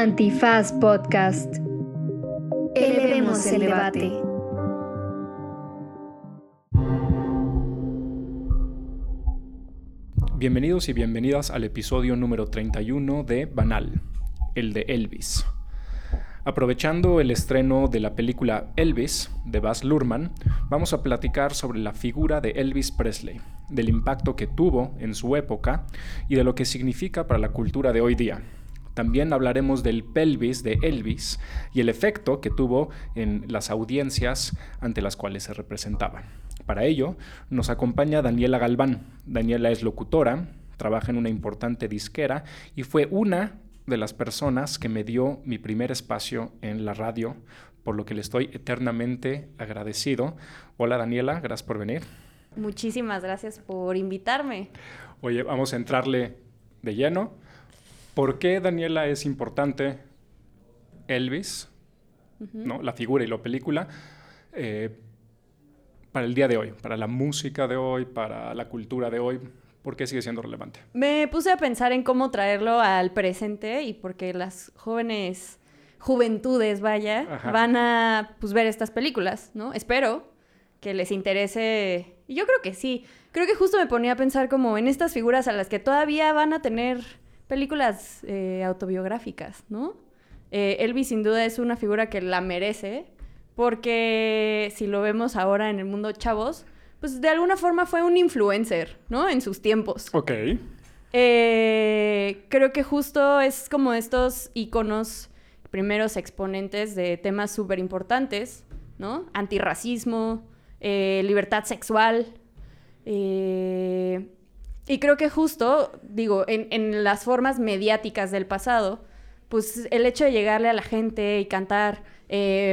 Antifaz Podcast. Elevemos el debate. Bienvenidos y bienvenidas al episodio número 31 de Banal, el de Elvis. Aprovechando el estreno de la película Elvis de Baz Luhrmann, vamos a platicar sobre la figura de Elvis Presley, del impacto que tuvo en su época y de lo que significa para la cultura de hoy día. También hablaremos del pelvis de Elvis y el efecto que tuvo en las audiencias ante las cuales se representaba. Para ello, nos acompaña Daniela Galván. Daniela es locutora, trabaja en una importante disquera y fue una de las personas que me dio mi primer espacio en la radio, por lo que le estoy eternamente agradecido. Hola Daniela, gracias por venir. Muchísimas gracias por invitarme. Oye, vamos a entrarle de lleno. ¿Por qué Daniela es importante Elvis, ¿no? la figura y la película, eh, para el día de hoy, para la música de hoy, para la cultura de hoy? ¿Por qué sigue siendo relevante? Me puse a pensar en cómo traerlo al presente y porque las jóvenes juventudes, vaya, van a pues, ver estas películas, ¿no? Espero que les interese. Y yo creo que sí. Creo que justo me ponía a pensar como en estas figuras a las que todavía van a tener películas eh, autobiográficas, ¿no? Eh, Elvis sin duda es una figura que la merece porque si lo vemos ahora en el mundo chavos, pues de alguna forma fue un influencer, ¿no? En sus tiempos. Ok. Eh, creo que justo es como estos iconos, primeros exponentes de temas súper importantes, ¿no? Antirracismo, eh, libertad sexual. Eh, y creo que justo, digo, en, las formas mediáticas del pasado, pues el hecho de llegarle a la gente y cantar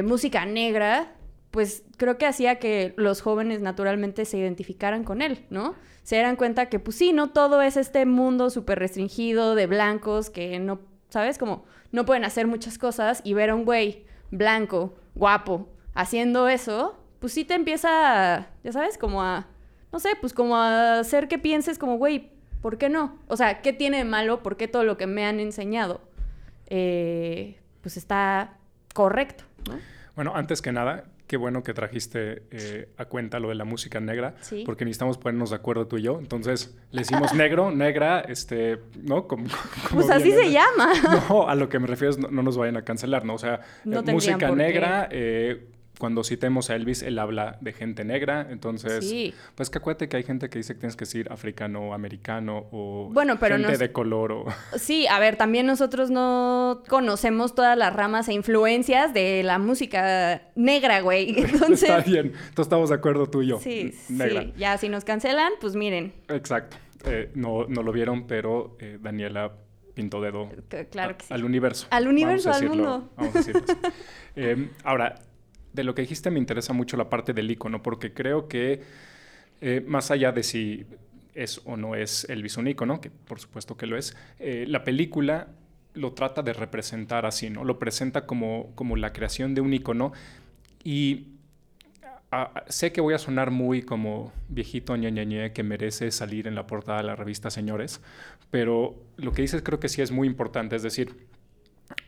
música negra, pues creo que hacía que los jóvenes naturalmente se identificaran con él, ¿no? Se dieran cuenta que, pues sí, no todo es este mundo súper restringido de blancos que no, ¿sabes? Como no pueden hacer muchas cosas y ver a un güey blanco, guapo, haciendo eso, pues sí te empieza, ya sabes, como a, no sé, pues como hacer que pienses como, güey, ¿por qué no? O sea, ¿qué tiene de malo? ¿Por qué todo lo que me han enseñado, eh, pues está correcto, ¿no? Bueno, antes que nada, qué bueno que trajiste eh, a cuenta lo de la música negra, porque necesitamos ponernos de acuerdo tú y yo. Entonces, le decimos negro, negra, este, ¿no? Como, pues así se llama. No, a lo que me refiero es no, nos vayan a cancelar, ¿no? O sea, música negra, eh, cuando citemos a Elvis, él habla de gente negra, entonces, pues que acuérdate que hay gente que dice que tienes que decir africano, americano o bueno, pero gente de color. O... Sí, a ver, también nosotros no conocemos todas las ramas e influencias de la música negra, güey. Entonces... Está bien, entonces estamos de acuerdo tú y yo. Sí, sí, ya si nos cancelan, pues miren. Exacto, eh, no, no lo vieron, pero eh, Daniela pintó dedo claro que sí. al universo. Al universo, al mundo. Vamos a decirlo. eh, ahora, de lo que dijiste me interesa mucho la parte del icono, porque creo que eh, más allá de si es o no es Elvis un icono, que por supuesto que lo es, eh, la película lo trata de representar así, ¿no? Lo presenta como, como la creación de un icono y sé que voy a sonar muy como viejito ñe, que merece salir en la portada de la revista Señores, pero lo que dices creo que sí es muy importante, es decir,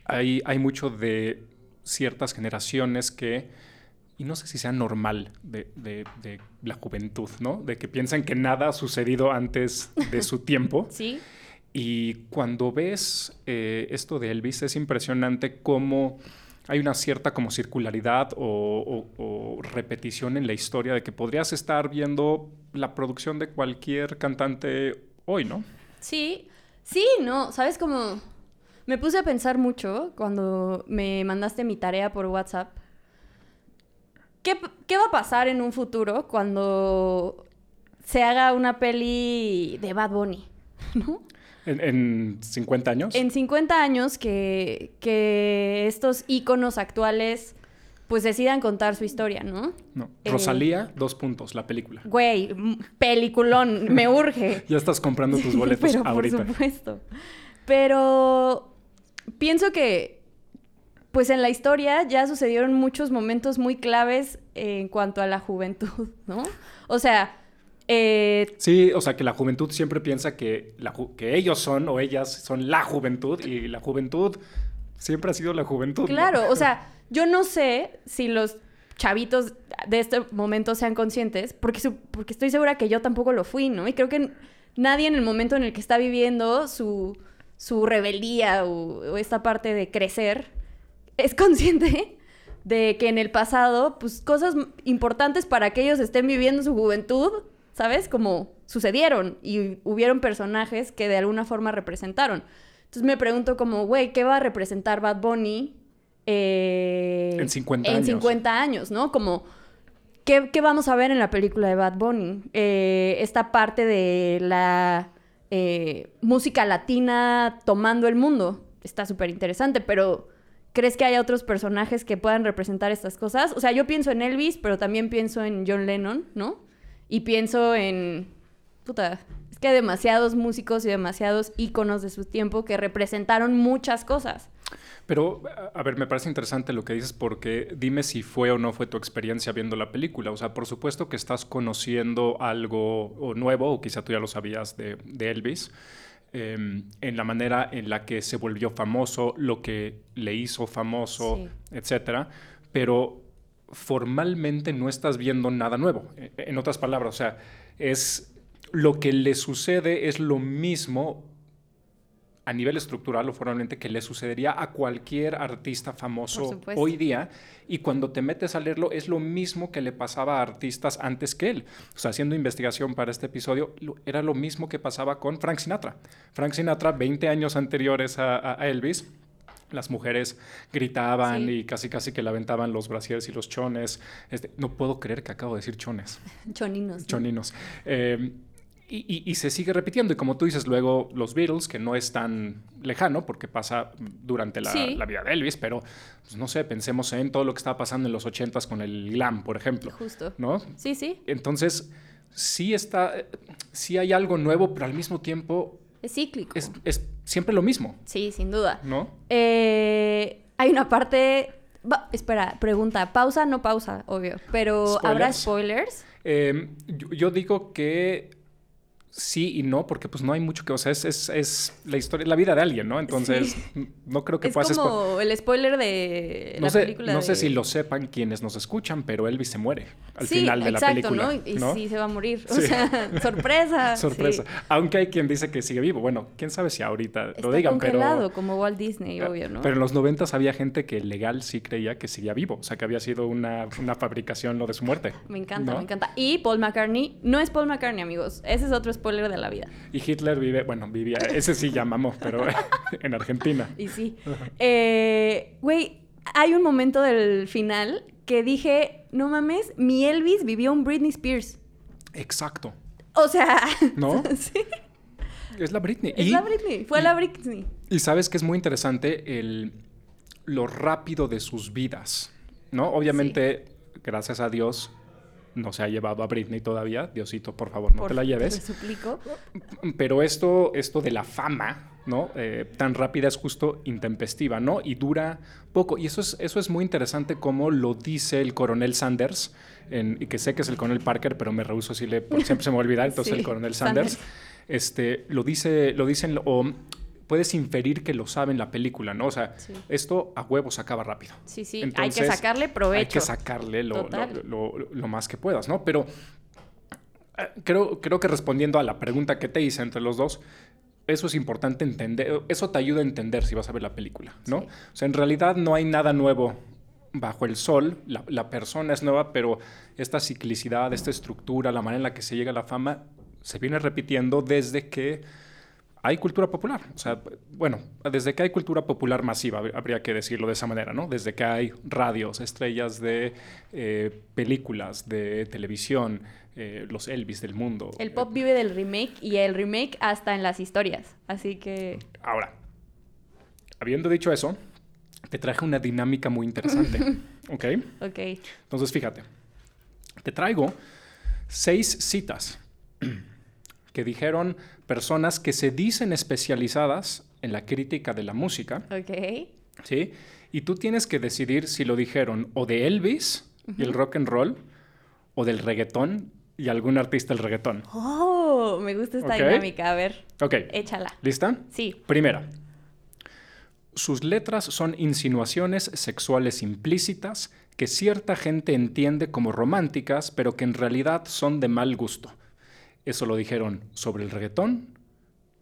hay, hay mucho de ciertas generaciones que, y no sé si sea normal de, la juventud, ¿no? De que piensan que nada ha sucedido antes de su tiempo. Sí. Y cuando ves eh, esto de Elvis, es impresionante cómo hay una cierta como circularidad o, repetición en la historia de que podrías estar viendo la producción de cualquier cantante hoy, ¿no? Sí, sí, no, sabes cómo me puse a pensar mucho cuando me mandaste mi tarea por WhatsApp. ¿Qué, va a pasar en un futuro cuando se haga una peli de Bad Bunny? ¿No? ¿En, 50 años? En 50 años que, que estos íconos actuales pues decidan contar su historia, ¿no? No. Eh, Rosalía, dos puntos, la película. Güey, peliculón, me urge. ya estás comprando tus boletos Pero, ahorita. Por supuesto. Pero pienso que, pues en la historia ya sucedieron muchos momentos muy claves en cuanto a la juventud, ¿no? O sea... Eh, sí, o sea que la juventud siempre piensa que, que ellos son o ellas son la juventud y la juventud Siempre ha sido la juventud. ¿no? Claro, o sea, yo no sé si los chavitos de este momento sean conscientes, porque, su- porque estoy segura que yo tampoco lo fui, ¿no? Y creo que nadie en el momento en el que está viviendo su, su rebeldía o, o esta parte de crecer es consciente de que en el pasado, pues cosas importantes para que ellos estén viviendo su juventud, ¿sabes? Como sucedieron y hubieron personajes que de alguna forma representaron. Entonces me pregunto como, güey, ¿qué va a representar Bad Bunny eh, En 50 en años. 50 años, ¿no? Como, ¿qué, qué vamos a ver en la película de Bad Bunny? Eh, esta parte de la eh, música latina tomando el mundo. Está súper interesante, pero ¿crees que haya otros personajes que puedan representar estas cosas? O sea, yo pienso en Elvis, pero también pienso en John Lennon, ¿no? Y pienso en... Puta, es que hay demasiados músicos y demasiados íconos de su tiempo que representaron muchas cosas. Pero, a- ver, me parece interesante lo que dices porque dime si fue o no fue tu experiencia viendo la película. O sea, por supuesto que estás conociendo algo o nuevo, o quizá tú ya lo sabías de, de Elvis, eh, en la manera en la que se volvió famoso, lo que le hizo famoso, Sí. etcétera. Pero formalmente no estás viendo nada nuevo. E- En otras palabras, o sea, es lo que le sucede es lo mismo a nivel estructural o formalmente que le sucedería a cualquier artista famoso hoy día y cuando te metes a leerlo es lo mismo que le pasaba a artistas antes que él. O sea, haciendo investigación para este episodio, lo- era lo mismo que pasaba con Frank Sinatra. Frank Sinatra, 20 años anteriores a, Elvis, las mujeres gritaban Sí. y casi casi que le aventaban los brasieres y los chones. Este, no puedo creer que acabo de decir chones Choninos. ¿no? choninos. Eh, y, y- y se sigue repitiendo. Y como tú dices, luego los Beatles, que no es tan lejano porque pasa durante la, Sí. la vida de Elvis, pero pues, no sé, pensemos en todo lo que estaba pasando en los 80s con el glam, por ejemplo. Justo. ¿No? Sí, sí. Entonces, sí está, sí hay algo nuevo, pero al mismo tiempo Es cíclico. es, es siempre lo mismo, Sí, sin duda. ¿no? Eh, hay una parte. va- espera, pregunta. Pausa, no pausa, obvio. Pero ¿habrá ¿Spoilers? spoilers? Eh, yo, yo digo que sí y no, porque pues no hay mucho que, o sea, es, es, es la historia, la vida de alguien, ¿no? Entonces, no creo que Es puedas spo- como el spoiler de No la sé, película. no sé si lo sepan quienes nos escuchan, pero Elvis se muere al Sí, final de la película. ¿no? Y, ¿no? sí se va a morir. O sea, sorpresa. Sorpresa. Aunque hay quien dice que sigue vivo. Bueno, quién sabe si ahorita Está lo digan, pero. como Walt Disney, obvio, ¿no? Pero en los noventas había gente que legal sí creía que seguía vivo. O sea, que había sido una, una fabricación lo de su muerte. Me encanta, ¿no? me encanta. Y Paul McCartney, no es Paul McCartney, amigos. Ese es otro spoiler de la vida. Y Hitler vive, bueno, vivía, ese sí ya mamó, pero en Argentina. Y sí. Eh, Güey, hay un momento del final que dije, no mames, mi Elvis vivió un Britney Spears. Exacto. O sea, ¿No? sí, Es la Britney. es Y- la Britney, fue y- la Britney. Y sabes que es muy interesante el, lo rápido de sus vidas, ¿no? Obviamente, gracias a Dios, no se ha llevado a Britney todavía. Diosito, por favor, no Por- te la Te lleves. suplico. Pero esto, esto de la fama, ¿no? Eh, tan rápida es justo intempestiva, ¿no? Y dura poco. Y eso es, eso es muy interesante como lo dice el coronel Sanders, en- y que sé que es el coronel Parker, pero me rehuso si le, siempre se me va a olvidar, entonces Sí, el coronel Sanders, Sanders. este, lo dice, lo dicen, o puedes inferir que lo sabe en la película, ¿no? O sea, Sí. esto a huevos acaba rápido. Sí, sí, hay que sacarle provecho. Hay que sacarle lo, Total. lo- lo- lo más que puedas, ¿no? Pero eh, creo, creo que respondiendo a la pregunta que te hice entre los dos, eso es importante entender, eso te ayuda a entender si vas a ver la película, ¿no? Sí. O sea, en realidad no hay nada nuevo bajo el sol, la, la persona es nueva, pero esta ciclicidad, esta estructura, la manera en la que se llega a la fama, se viene repitiendo desde que hay cultura popular. O sea, bueno, desde que hay cultura popular masiva, hab- habría que decirlo de esa manera, ¿no? Desde que hay radios, estrellas de eh, películas, de televisión, eh, los Elvis del mundo. El pop vive del remake y el remake hasta en las historias. Así que Ahora, habiendo dicho eso, te traje una dinámica muy interesante, ¿ok? Ok. Entonces, fíjate, te traigo seis citas que dijeron personas que se dicen especializadas en la crítica de la música, Ok. ¿sí? Y tú tienes que decidir si lo dijeron o de Elvis y el rock and roll, o del reggaetón y algún artista del reggaetón. Oh, me gusta esta dinámica. A ver, Ok, échala. ¿lista? Sí. Primera. Sus letras son insinuaciones sexuales implícitas que cierta gente entiende como románticas, pero que en realidad son de mal gusto. Eso lo dijeron sobre el reggaetón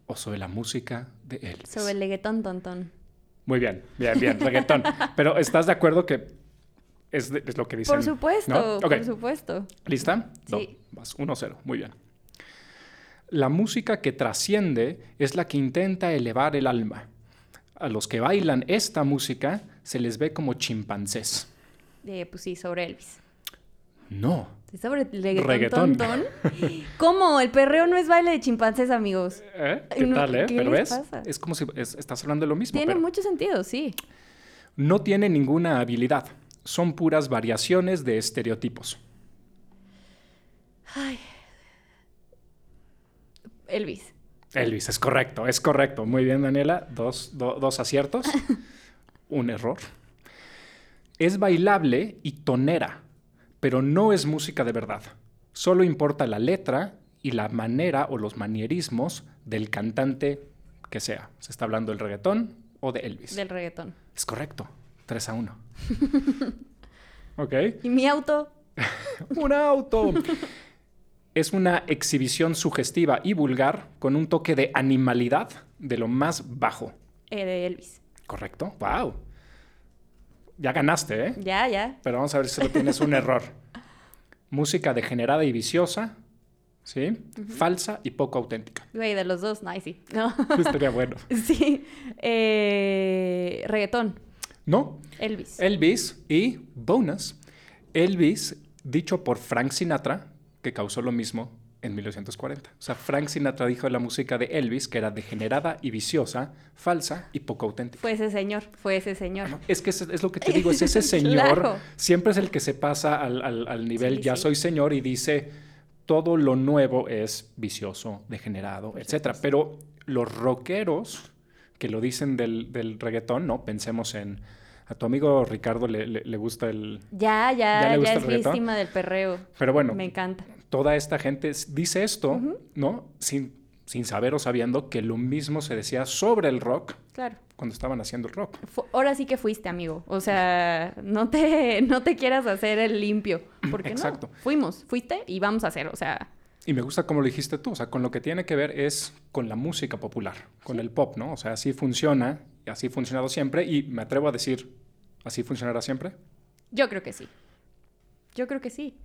o sobre la música de Elvis. Sobre el leguetón tontón. Muy bien, bien, bien, reggaetón. Pero ¿estás de acuerdo que es, de- es lo que dicen? Por supuesto, ¿no? Por supuesto. ¿Lista? Sí. No, vas 1-0, muy bien. La música que trasciende es la que intenta elevar el alma. A los que bailan esta música se les ve como chimpancés. Eh, pues sí, sobre Elvis. No. ¿Es sobre Reggaetón. tontón? ¿Cómo? El perreo no es baile de chimpancés, amigos. ¿Eh? ¿Qué No, tal, eh? ¿qué Pero les ves, pasa? es como si es- estás hablando de lo mismo. Tiene pero mucho sentido, sí. No tiene ninguna habilidad. Son puras variaciones de estereotipos. Elvis. Elvis, es correcto, es correcto. Muy bien, Daniela. Dos, do- dos aciertos. Un error. Es bailable y tonera, pero no es música de verdad. Solo importa la letra y la manera o los manierismos del cantante que sea. Se está hablando del reggaetón o de Elvis. Del reggaetón. Es correcto. 3 a 1. ok. ¿Y mi auto? ¡Un auto! es una exhibición sugestiva y vulgar con un toque de animalidad de lo más bajo. Eh, de Elvis. ¿Correcto? ¡Wow! Ya ganaste, ¿eh? Ya, ya. Pero vamos a ver si solo tienes un error. Música degenerada y viciosa, ¿sí? Falsa y poco auténtica. Güey, de los dos, nice, sí. No. Estaría bueno. sí. Eh, reggaetón. No, Elvis. Elvis y bonus. Elvis, dicho por Frank Sinatra, que causó lo mismo en 1940. O sea, Frank Sinatra dijo de la música de Elvis que era degenerada y viciosa, falsa y poco auténtica. Fue ese señor, fue ese señor. Es que es, es lo que te digo, es ese señor, Claro. siempre es el que se pasa al, al- al nivel Sí, ya sí. soy señor y dice todo lo nuevo es vicioso, degenerado, etcétera. Pero los rockeros que lo dicen del, del reggaetón, ¿no? Pensemos en a tu amigo Ricardo le, le- le gusta el... Ya, ¿Ya ya, le ya, gusta es víctima del perreo. Pero bueno, Me encanta. Toda esta gente dice esto, ¿no? Sin, sin saber o sabiendo que lo mismo se decía sobre el rock Claro. cuando estaban haciendo el rock. Ahora sí que fuiste, amigo. O sea, no te, no te quieras hacer el limpio. Porque Exacto. no. Fuimos, fuiste y vamos a hacer. O sea, Y me gusta como lo dijiste tú, o sea, con lo que tiene que ver es con la música popular, con el pop, ¿no? O sea, así funciona, y así ha funcionado siempre, y me atrevo a decir, ¿así funcionará siempre? yo creo que sí. Yo creo que sí.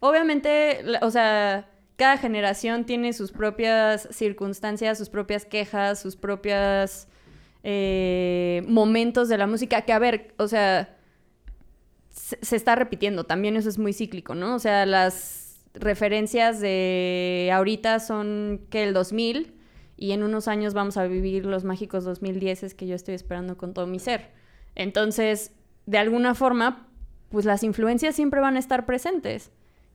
Obviamente, o sea, cada generación tiene sus propias circunstancias, sus propias quejas, sus propias eh, momentos de la música. Que a ver, o sea, se, se está repitiendo. También eso es muy cíclico, ¿no? O sea, las referencias de ahorita son que el 2000 y en unos años vamos a vivir los mágicos 2010 que yo estoy esperando con todo mi ser. Entonces, de alguna forma, pues las influencias siempre van a estar presentes.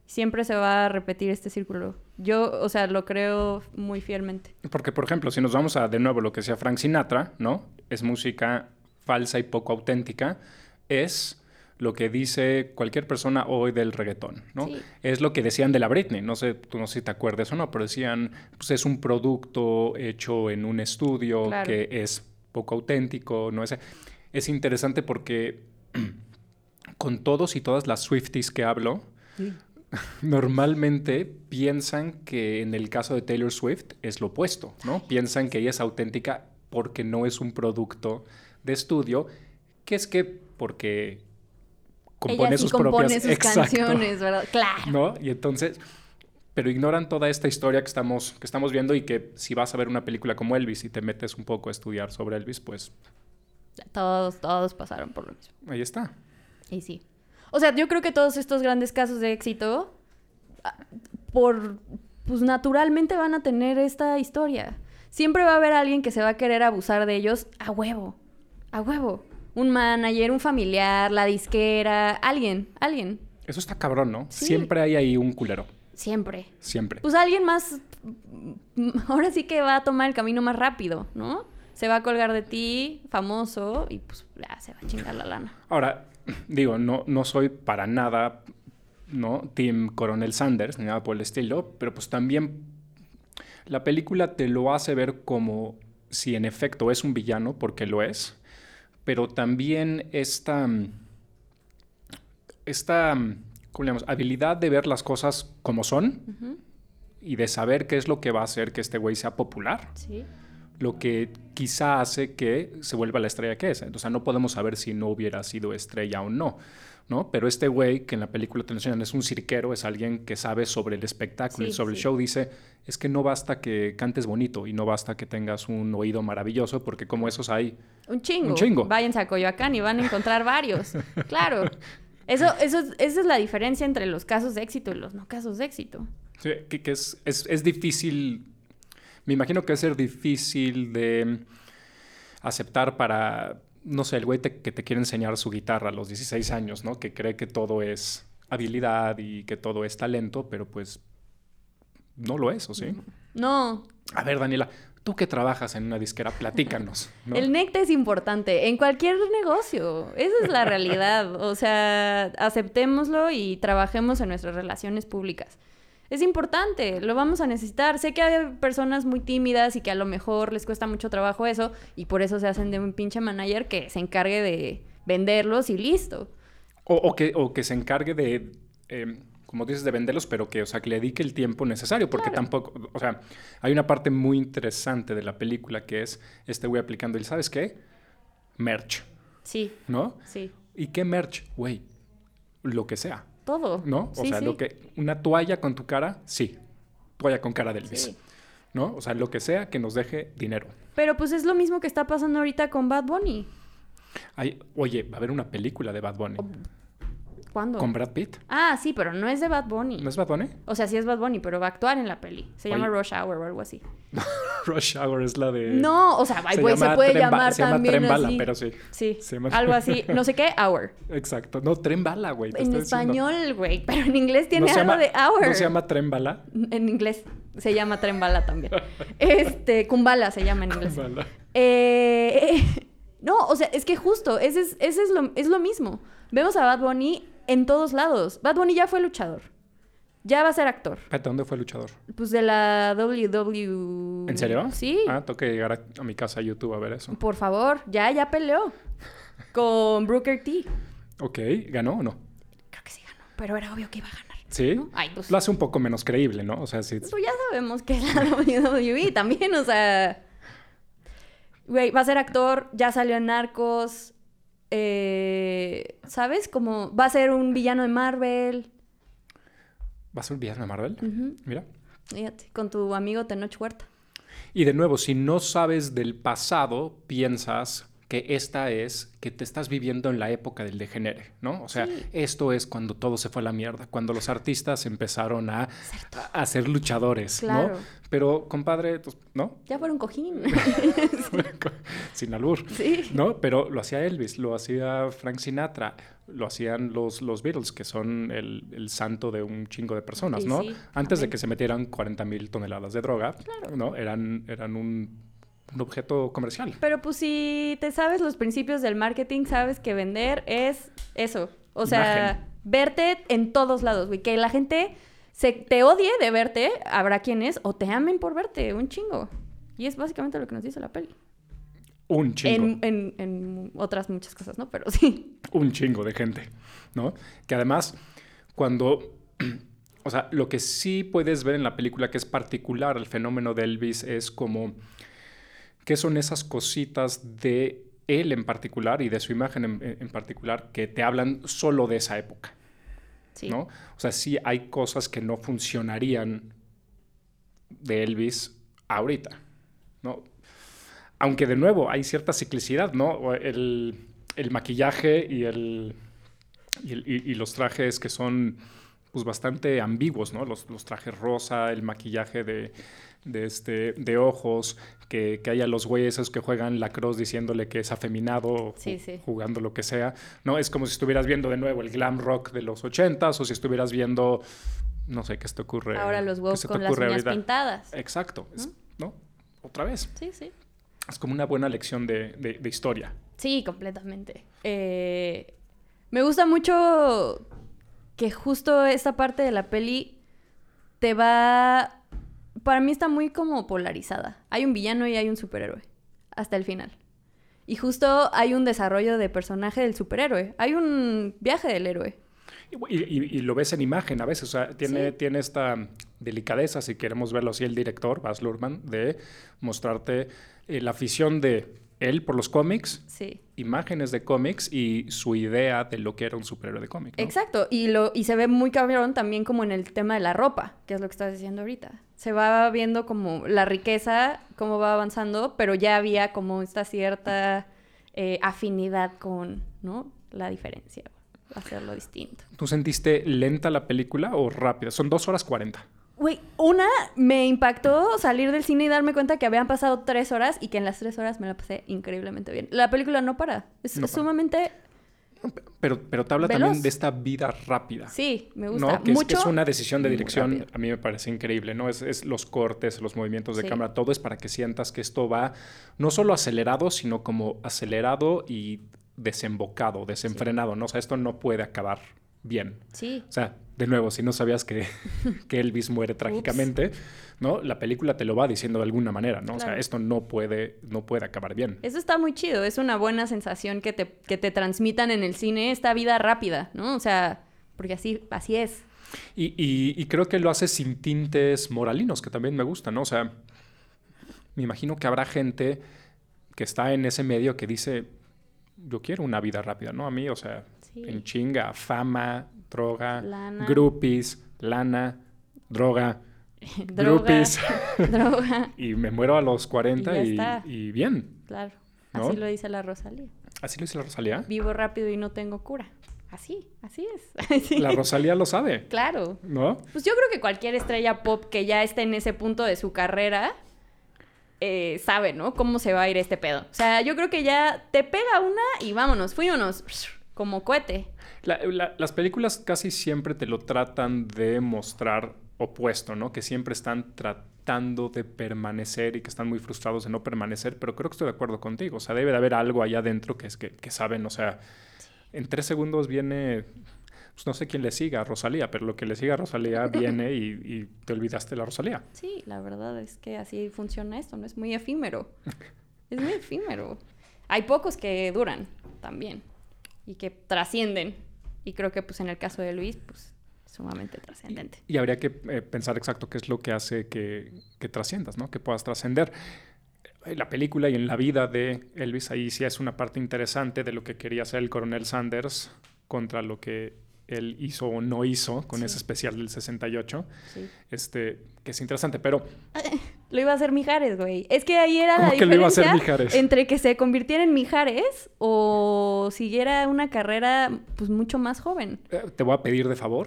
Siempre se va a repetir este círculo. Yo, o sea, lo creo muy fielmente. Porque, por ejemplo, si nos vamos a, de nuevo, lo que decía Frank Sinatra, ¿no? Es música falsa y poco auténtica, es lo que dice cualquier persona hoy del reggaetón, ¿no? Sí. Es lo que decían de la Britney, no sé, tú no sé si te acuerdas o no, pero decían, pues es un producto hecho en un estudio Claro. que es poco auténtico, no es... Es interesante porque con todos y todas las Swifties que hablo, normalmente piensan que en el caso de Taylor Swift es lo opuesto, ¿no? Piensan que ella es auténtica porque no es un producto de estudio, que es que porque compone Ella sí sus compone propias sus Exacto. canciones, ¿verdad? Claro. ¿no? Y entonces, pero ignoran toda esta historia que estamos, que estamos viendo y que si vas a ver una película como Elvis y te metes un poco a estudiar sobre Elvis, pues Todos, todos pasaron por lo mismo. ahí está. Y sí. O sea, yo creo que todos estos grandes casos de éxito, ah, por, pues naturalmente van a tener esta historia. Siempre va a haber alguien que se va a querer abusar de ellos a huevo, a huevo. Un manager, un familiar, la disquera, alguien, alguien, Eso está cabrón, ¿no? Sí. Siempre hay ahí un culero, siempre. siempre. Pues alguien más, mm, ahora sí que va a tomar el camino más rápido, ¿no? Se va a colgar de ti, famoso, y pues ya se va a chingar la lana. Ahora, digo, no, no soy para nada, ¿no? Team Coronel Sanders, ni nada por el estilo, pero pues también la película te lo hace ver como si en efecto es un villano, porque lo es, pero también esta, esta ¿cómo le llamamos? habilidad de ver las cosas como son y de saber qué es lo que va a hacer que este güey sea popular. Sí. Lo que quizá hace que se vuelva la estrella que es. Sea, no podemos saber si no hubiera sido estrella o no. ¿no? Pero este güey que en la película te es un cirquero, es alguien que sabe sobre el espectáculo y Sí, sobre sí. el show. Dice, es que no basta que cantes bonito y no basta que tengas un oído maravilloso, porque como esos hay... Un chingo. Un chingo. Váyanse a Coyoacán y van a encontrar varios. Claro. Eso, eso, es- esa es la diferencia entre los casos de éxito y los no casos de éxito. Sí, que, que es, es, es difícil, me imagino que es ser difícil de aceptar para, no sé, el güey te- que te quiere enseñar su guitarra a los 16 años, ¿no? Que cree que todo es habilidad y que todo es talento, pero pues no lo es, ¿o sí? No, A ver, Daniela, tú que trabajas en una disquera, platícanos. ¿no? el NECT es importante en cualquier negocio. Esa es la realidad. O sea, aceptémoslo y trabajemos en nuestras relaciones públicas. Es importante, lo vamos a necesitar. Sé que hay personas muy tímidas y que a lo mejor les cuesta mucho trabajo eso y por eso se hacen de un pinche manager que se encargue de venderlos y listo. O, o que, o que se encargue de, eh, como dices, de venderlos, pero que, o sea, que le dedique el tiempo necesario, porque tampoco, o sea, hay una parte muy interesante de la película que es este güey aplicando el, ¿sabes qué? Merch, Sí, ¿no? sí. ¿Y qué merch? Güey, lo que sea, Todo. ¿no? O Sí, sea, sí. lo que, una toalla con tu cara, sí, toalla con cara de Elvis, Sí. ¿no? O sea, lo que sea que nos deje dinero. Pero pues es lo mismo que está pasando ahorita con Bad Bunny. Hay, oye, va a haber una película de Bad Bunny ¿Cuándo? con Brad Pitt. Ah, sí, pero no es de Bad Bunny. ¿No es Bad Bunny? O sea, sí es Bad Bunny, pero va a actuar en la peli. Se llama. Rush Hour o algo así. Rush Hour es la de... No, o sea, se se puede Tren llamar se llama también Tren Bala, así. pero sí. Sí, Se llama- algo así. No sé qué, Hour. Exacto. No, tren bala, güey. En español, güey, pero en inglés tiene ¿No se algo llama- de Hour. ¿No se llama tren bala? En inglés se llama Tren Bala también. Este, Kumbala se llama en inglés. Bala. Eh, no, o sea, es que justo, ese es, ese es, lo, es lo mismo. Vemos a Bad Bunny en todos lados. Bad Bunny ya fue luchador. Ya va a ser actor. Espérate, ¿dónde fue luchador? Pues de la WW. ¿En serio? Sí. Ah, tengo que llegar a, a mi casa a YouTube a ver eso. Por favor, ya, ya peleó. Con Brooker T. Ok, ¿ganó o no? Creo que sí ganó, pero era obvio que iba a ganar. ¿Sí? ¿no? Ay, pues, Lo hace un poco menos creíble, ¿no? O sea, sí. pues ya sabemos que es la WWE también, o sea. Güey, va a ser actor, ya salió en Narcos. Eh, ¿Sabes? Como va a ser un villano de Marvel. ¿Va a ser un villano de Marvel? Mira. Fíjate, con tu amigo Tenoch Huerta. Y de nuevo, si no sabes del pasado, piensas que esta es que te estás viviendo en la época del degenere, ¿no? O sea, Sí. esto es cuando todo se fue a la mierda, cuando los artistas empezaron a, a ser luchadores, Claro. ¿no? Pero, compadre, pues, ¿no? Ya fueron cojín. Sin albur, sí. ¿no? Pero lo hacía Elvis, lo hacía Frank Sinatra, lo hacían los, los Beatles, que son el, el santo de un chingo de personas, Sí, ¿no? Antes de que se metieran 40 mil toneladas de droga, ¿no? Eran, eran un, un objeto comercial. Pero pues si te sabes los principios del marketing, sabes que vender es eso. O sea, Imagen. verte en todos lados, güey. Que la gente se te odie de verte, habrá quienes, o te amen por verte, un chingo. Y es básicamente lo que nos dice la peli. Un chingo. En, en- en otras muchas cosas, ¿no? Pero sí. un chingo de gente, ¿no? Que además, cuando, o sea, lo que sí puedes ver en la película que es particular al fenómeno de Elvis es como, ¿qué son esas cositas de él en particular y de su imagen en, en particular que te hablan solo de esa época, Sí. ¿no? O sea, sí hay cosas que no funcionarían de Elvis ahorita, ¿no? Aunque de nuevo hay cierta ciclicidad, ¿no? El, el maquillaje y, el, y, el- y- y los trajes que son pues bastante ambiguos, ¿no? Los, los trajes rosa, el maquillaje de, de, este, de ojos, que, que haya los güeyes esos que juegan lacrosse diciéndole que es afeminado, Sí, ju- sí. jugando lo que sea, ¿no? Es como si estuvieras viendo de nuevo el glam rock de los ochentas o si estuvieras viendo, no sé, ¿qué se te ocurre? Ahora los ¿Qué huevos con las ocurre uñas ahorita? pintadas. Exacto, es- ¿no? Otra vez. Sí, sí. Es como una buena lección de, de- de historia. Sí, completamente. Eh, me gusta mucho que justo esta parte de la peli te va... Para mí está muy como polarizada. Hay un villano y hay un superhéroe. Hasta el final. Y justo hay un desarrollo de personaje del superhéroe. Hay un viaje del héroe. Y, y- y lo ves en imagen a veces, o sea, tiene, Sí. tiene esta delicadeza, si queremos verlo así, el director, Baz Luhrmann, de mostrarte eh, la afición de él por los cómics, Sí. imágenes de cómics y su idea de lo que era un superhéroe de cómic. ¿no? Exacto. Y, lo, y se ve muy cabrón también como en el tema de la ropa, que es lo que estás diciendo ahorita. Se va viendo como la riqueza, cómo va avanzando, pero ya había como esta cierta eh, afinidad con, ¿no? La diferencia, hacerlo distinto. ¿Tú sentiste lenta la película o rápida? Son dos horas cuarenta. Güey, una me impactó salir del cine y darme cuenta que habían pasado tres horas y que en las tres horas me la pasé increíblemente bien. La película no para. Es No para. sumamente... Pero, pero te habla Veloz. también de esta vida rápida. Sí, me gusta. ¿no? Que, es, que Mucho, es una decisión de dirección, a mí me parece increíble, ¿no? Es, es los cortes, los movimientos de Sí. cámara, todo es para que sientas que esto va no solo acelerado, sino como acelerado y desembocado, desenfrenado, ¿no? O sea, esto no puede acabar bien. Sí, O sea, de nuevo, si no sabías que, que Elvis muere trágicamente, ¿no? La película te lo va diciendo de alguna manera, ¿no? O sea, esto no puede, no puede acabar bien. Eso está muy chido, es una buena sensación que te, que te transmitan en el cine esta vida rápida, ¿no? O sea, porque así, así es. Y, y- y creo que lo hace sin tintes moralinos, que también me gusta, ¿no? O sea, me imagino que habrá gente que está en ese medio que dice, yo quiero una vida rápida, ¿no? A mí, o sea, Sí. en chinga, fama, droga, Lana. groupies, lana, droga, Droga, groupies. droga, y me muero a los 40 Y bien. claro. ¿No? Así lo dice la Rosalía. Así lo dice la Rosalía. Vivo rápido y no tengo cura. Así, así es. La Rosalía lo sabe, Claro. ¿no? Pues yo creo que cualquier estrella pop que ya esté en ese punto de su carrera eh, sabe, ¿no? Cómo se va a ir este pedo. O sea, yo creo que ya te pega una y vámonos, fuímonos como cohete. La- la- las películas casi siempre te lo tratan de mostrar opuesto, ¿no? Que siempre están tratando de permanecer y que están muy frustrados de no permanecer, pero creo que estoy de acuerdo contigo. O sea, debe de haber algo allá adentro que es que, que saben, o sea, en tres segundos viene, pues no sé quién le siga a Rosalía, pero lo que le siga a Rosalía viene y, y te olvidaste de la Rosalía. Sí, la verdad es que así funciona esto, ¿no? Es muy efímero. Es muy efímero. Hay pocos que duran también y que trascienden. Y creo que pues en el caso de Luis, pues sumamente trascendente. Y habría que eh, pensar exacto qué es lo que hace que, que trasciendas, ¿no? Que puedas trascender. En la película y en la vida de Elvis, ahí sí es una parte interesante de lo que quería hacer el coronel Sanders contra lo que él hizo o no hizo con Sí. ese especial del 68, Sí. este, que es interesante, pero Lo iba a hacer Mijares, güey. Es que ahí era la ¿Cómo que lo iba a hacer diferencia Mijares? entre que se convirtiera en Mijares o siguiera una carrera pues mucho más joven. eh, te voy a pedir de favor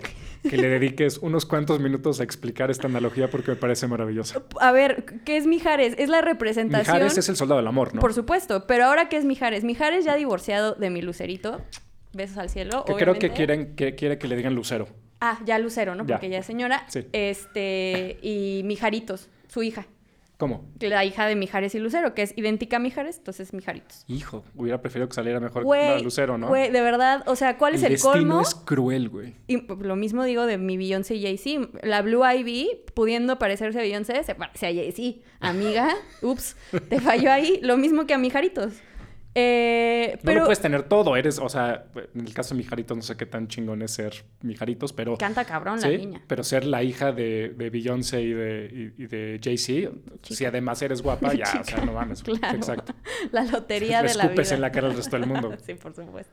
que le dediques unos cuantos minutos a explicar esta analogía porque me parece maravillosa. A ver, ¿qué es Mijares? Es la representación... Mijares es el soldado del amor, ¿no? Por supuesto, pero ahora ¿qué es Mijares? Mijares ya divorciado de mi Lucerito. Besos al cielo. que creo que quieren que quiere que le digan Lucero. Ah, ya Lucero, ¿no? Ya. Porque ya es señora. Sí. Este, y Mijaritos, su hija. ¿Cómo? La hija de Mijares y Lucero, que es idéntica a Mijares, entonces Mijaritos. Hijo, hubiera preferido que saliera mejor Güey, Lucero, ¿no? Güey, de verdad, o sea, ¿cuál es el destino colmo? es cruel, güey. Y lo mismo digo de mi Beyoncé y Jay-Z. La Blue Ivy, pudiendo parecerse a Beyoncé, se parece a Jay-Z. Amiga, ups, te falló ahí. Lo mismo que a Mijaritos. Eh, No pero lo puedes tener todo, eres, o sea, en el caso de Mijaritos no sé qué tan chingón es ser Mijaritos, pero... canta cabrón la niña. pero ser la hija de, de Beyoncé y de, y, y de Jay-Z, si además eres guapa, ya, o sea, no mames. Claro. Exacto. La lotería de la escupes vida. en la cara al resto del mundo. sí, por supuesto.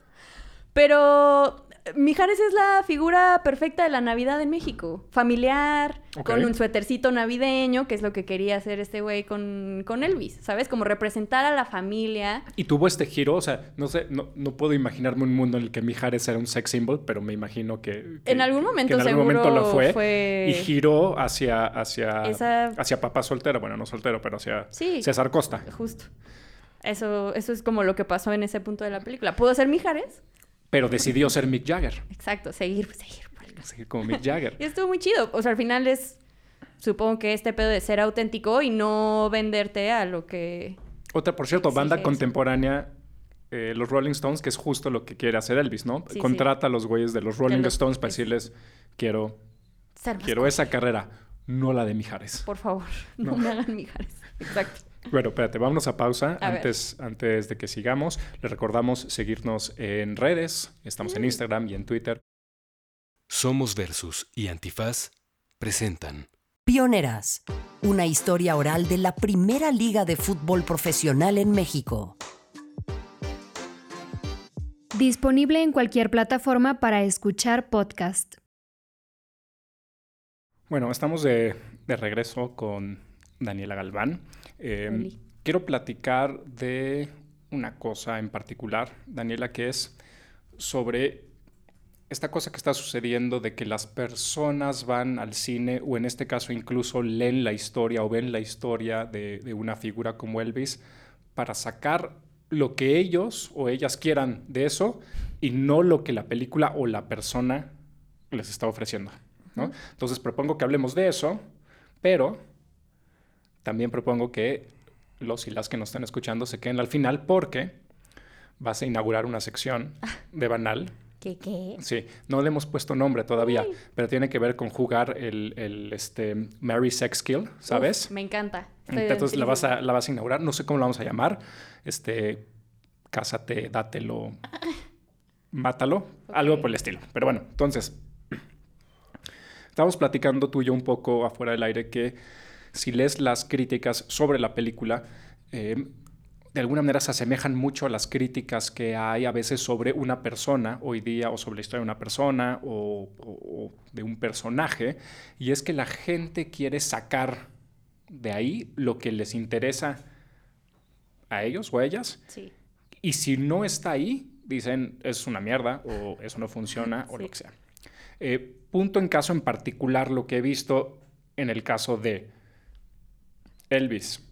Pero Mijares es la figura perfecta de la Navidad en México. Familiar, con un suétercito navideño, que es lo que quería hacer este güey con, con Elvis, ¿sabes? Como representar a la familia. Y tuvo este giro, o sea, no sé, no, no puedo imaginarme un mundo en el que Mijares era un sex symbol, pero me imagino que... que- En algún que momento en algún seguro momento lo fue. fue- Y giró hacia, hacia, Esa- hacia papá soltero, bueno, no soltero, pero hacia Sí. César Costa. Justo. Eso, eso es como lo que pasó en ese punto de la película. ¿Pudo ser Mijares? Pero decidió ser Mick Jagger. Exacto, seguir, seguir. por el- Así como Mick Jagger. Y estuvo muy chido. O sea, al final es, supongo que este pedo de ser auténtico y no venderte a lo que... Otra, por cierto, banda eso. contemporánea, eh, los Rolling Stones, que es justo lo que quiere hacer Elvis, ¿no? Sí, Contrata a los güeyes de los Rolling los- Stones para es- decirles, quiero, quiero esa carrera. no la de Mijares. Por favor, no, No. me hagan Mijares. Exacto. Bueno, espérate, vámonos a pausa. A ver. antes, antes de que sigamos, les recordamos seguirnos en redes. Estamos Mm. en Instagram y en Twitter. Somos Versus y Antifaz presentan Pioneras, una historia oral de la primera liga de fútbol profesional en México. Disponible en cualquier plataforma para escuchar podcast. Bueno, estamos de, de regreso con Daniela Galván. Eh, Oli. quiero platicar de una cosa en particular, Daniela, que es sobre esta cosa que está sucediendo de que las personas van al cine o en este caso incluso leen la historia o ven la historia de, de una figura como Elvis para sacar lo que ellos o ellas quieran de eso y no lo que la película o la persona les está ofreciendo. ¿no? Entonces propongo que hablemos de eso, pero también propongo que los y las que nos están escuchando se queden al final porque vas a inaugurar una sección de Banal. ¿Qué qué? Sí, no le hemos puesto nombre todavía, pero tiene que ver con jugar el, el, este, Mary Sex Kill, ¿sabes? Uf, me encanta. Estoy Entonces la vas, a, la vas a inaugurar, no sé cómo la vamos a llamar, este, cásate, dátelo, mátalo, algo por el estilo. Pero bueno, entonces, estábamos platicando tú y yo un poco afuera del aire que si lees las críticas sobre la película, eh, de alguna manera se asemejan mucho a las críticas que hay a veces sobre una persona hoy día o sobre la historia de una persona o, o- o de un personaje, y es que la gente quiere sacar de ahí lo que les interesa a ellos o a ellas, Sí. y si no está ahí, dicen es una mierda o eso no funciona o lo que sea. Eh, punto en caso en particular, lo que he visto en el caso de Elvis,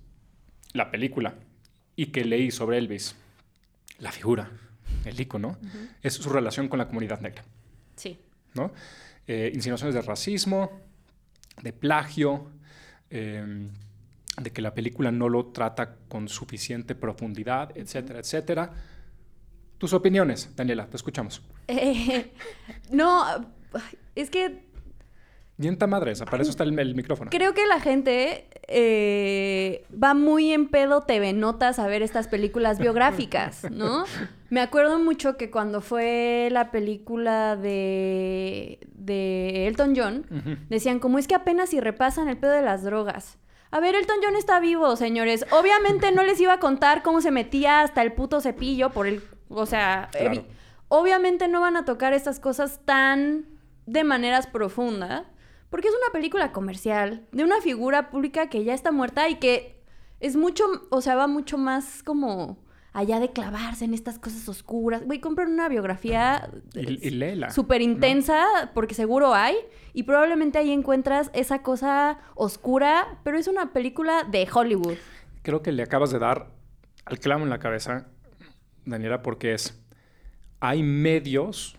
la película, y que leí sobre Elvis, la figura, el icono, es su relación con la comunidad negra. Sí. ¿no? Eh, insinuaciones de racismo, de plagio, eh, de que la película no lo trata con suficiente profundidad, etcétera, etcétera. Tus opiniones, Daniela, te escuchamos. Eh, no, es que Dienta madres, para eso está el, el micrófono. creo que la gente eh, va muy en pedo TV Notas a ver estas películas biográficas, ¿no? Me acuerdo mucho que cuando fue la película de, de Elton John, decían, como es que apenas si repasan el pedo de las drogas. A ver, Elton John está vivo, señores. Obviamente no les iba a contar cómo se metía hasta el puto cepillo por el... O sea, Claro. obviamente no van a tocar estas cosas tan de maneras profundas, porque es una película comercial de una figura pública que ya está muerta y que es mucho, o sea, va mucho más como allá de clavarse en estas cosas oscuras. Güey, compren una biografía Y, y léela. súper intensa, porque seguro hay, y probablemente ahí encuentras esa cosa oscura, pero es una película de Hollywood. Creo que le acabas de dar al clavo en la cabeza, Daniela, porque es, hay medios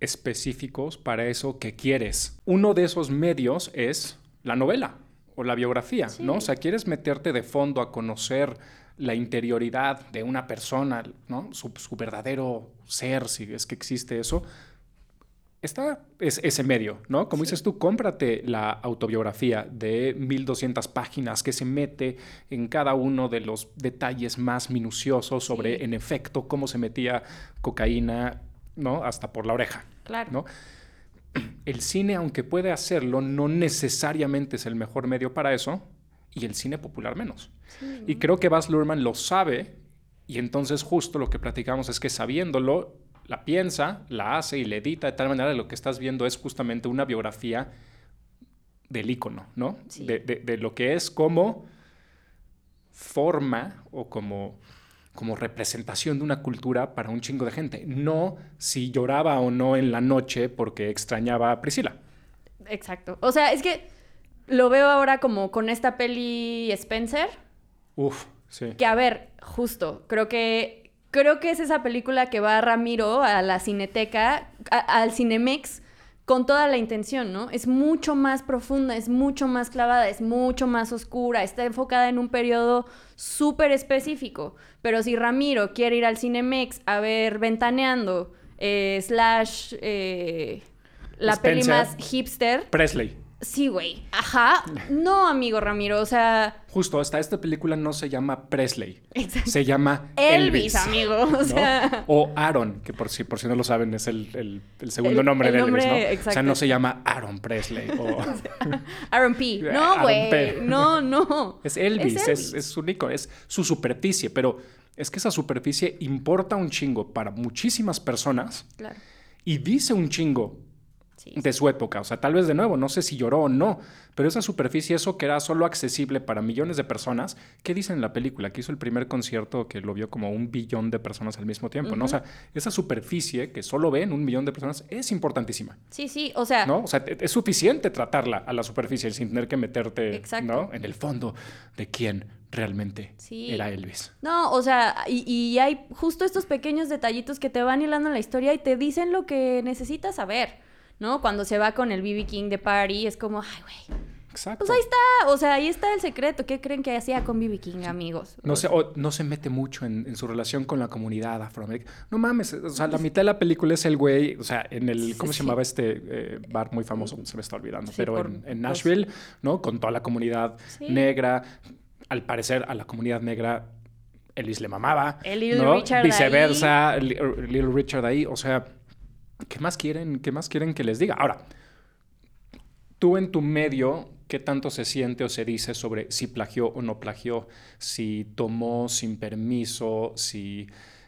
específicos para eso que quieres. Uno de esos medios es la novela o la biografía, Sí. ¿no? O sea, quieres meterte de fondo a conocer la interioridad de una persona, ¿no? Su, su verdadero ser, si es que existe eso. Está es, ese medio, ¿no? Como dices tú, cómprate la autobiografía de 1200 páginas que se mete en cada uno de los detalles más minuciosos sobre, Sí. en efecto, cómo se metía cocaína, ¿no? Hasta por la oreja, Claro. ¿no? El cine, aunque puede hacerlo, no necesariamente es el mejor medio para eso, y el cine popular menos. Y creo que Baz Luhrmann lo sabe, y entonces justo lo que platicamos es que sabiéndolo, la piensa, la hace y le edita de tal manera que lo que estás viendo es justamente una biografía del ícono, ¿no? Sí. De, de- de lo que es como forma o como, como representación de una cultura para un chingo de gente. No si lloraba o no en la noche porque extrañaba a Priscila. Exacto. O sea, es que lo veo ahora como con esta peli Spencer, Uf, sí. que a ver, justo, creo que creo que es esa película que va Ramiro a la Cineteca, a- al Cinemex con toda la intención, ¿no? Es mucho más profunda, es mucho más clavada, es mucho más oscura, está enfocada en un periodo súper específico. Pero si Ramiro quiere ir al Cinemex a ver Ventaneando, eh, slash eh, la peli Spencer. más hipster, Presley. Sí, güey. Ajá. No, amigo Ramiro, o sea... Justo, hasta esta película no se llama Presley. Exacto. Se llama Elvis, Elvis. amigo. O ¿no? sea... O Aaron, que por si, por si no lo saben es el, el- el segundo El- nombre de nombre, Elvis, ¿no? O sea, no se llama Aaron Presley. o- Aaron P. No, güey. No, no. es Elvis, es, Elvis. es, único, es su superficie, pero es que esa superficie importa un chingo para muchísimas personas Claro. y dice un chingo Sí. de su época. O sea, tal vez de nuevo, no sé si lloró o no, pero esa superficie, eso que era solo accesible para millones de personas, ¿qué dice en la película? Que hizo el primer concierto que lo vio como un billón de personas al mismo tiempo, ¿no? O sea, esa superficie que solo ven un millón de personas es importantísima, Sí, sí. O sea... ¿no? O sea, e- es suficiente tratarla a la superficie sin tener que meterte. ¿no? En el fondo de quién realmente Sí. era Elvis. No, o sea, y, y hay justo estos pequeños detallitos que te van hilando en la historia y te dicen lo que necesitas saber, ¿no? Cuando se va con el BB King de party, es como, ay, güey, Exacto. pues ahí está, o sea, ahí está el secreto. ¿Qué creen que hacía con BB King, amigos? No se, o no se mete mucho en, en su relación con la comunidad afroamericana. No mames, o sea, la mitad de la película es el güey, o sea, en el, ¿cómo se Sí. llamaba este eh, bar muy famoso? Se me está olvidando, Sí, pero por- en, en pues- Nashville, ¿no? Con toda la comunidad negra. Al parecer, a la comunidad negra, Elvis le mamaba. El Little ¿no? Richard ahí. Viceversa, Li- Little Richard ahí. O sea, ¿qué más quieren? ¿Qué más quieren que les diga? Ahora, tú en tu medio, ¿qué tanto se siente o se dice sobre si plagió o no plagió? Si tomó sin permiso, si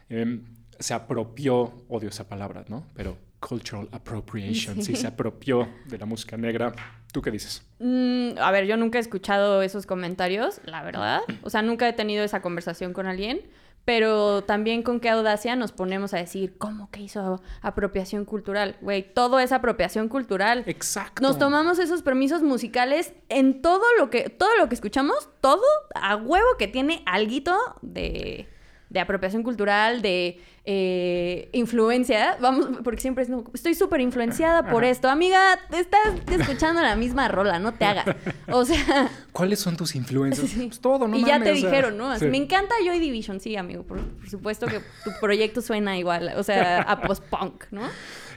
em, se apropió, odio esa palabra, ¿no? Pero cultural appropriation, si se apropió de la música negra. ¿Tú qué dices? Mm, a ver, yo nunca he escuchado esos comentarios, la verdad. O sea, nunca he tenido esa conversación con alguien. Pero también con qué audacia nos ponemos a decir, ¿cómo que hizo apropiación cultural? Güey, todo es apropiación cultural. Exacto. Nos tomamos esos permisos musicales en todo lo que, todo lo que escuchamos, todo a huevo que tiene alguito de, de apropiación cultural, de eh, influencia. Vamos, porque siempre es, no, estoy súper influenciada por Ajá. esto. Amiga, te estás escuchando la misma rola, no te hagas. O sea, ¿Cuáles son tus influencias? Sí. Pues todo, ¿no? y ya te sea, dijeron, ¿no? Así, sí. Me encanta Joy Division, sí, amigo. Por, por supuesto que tu proyecto suena igual, o sea, a post-punk, ¿no?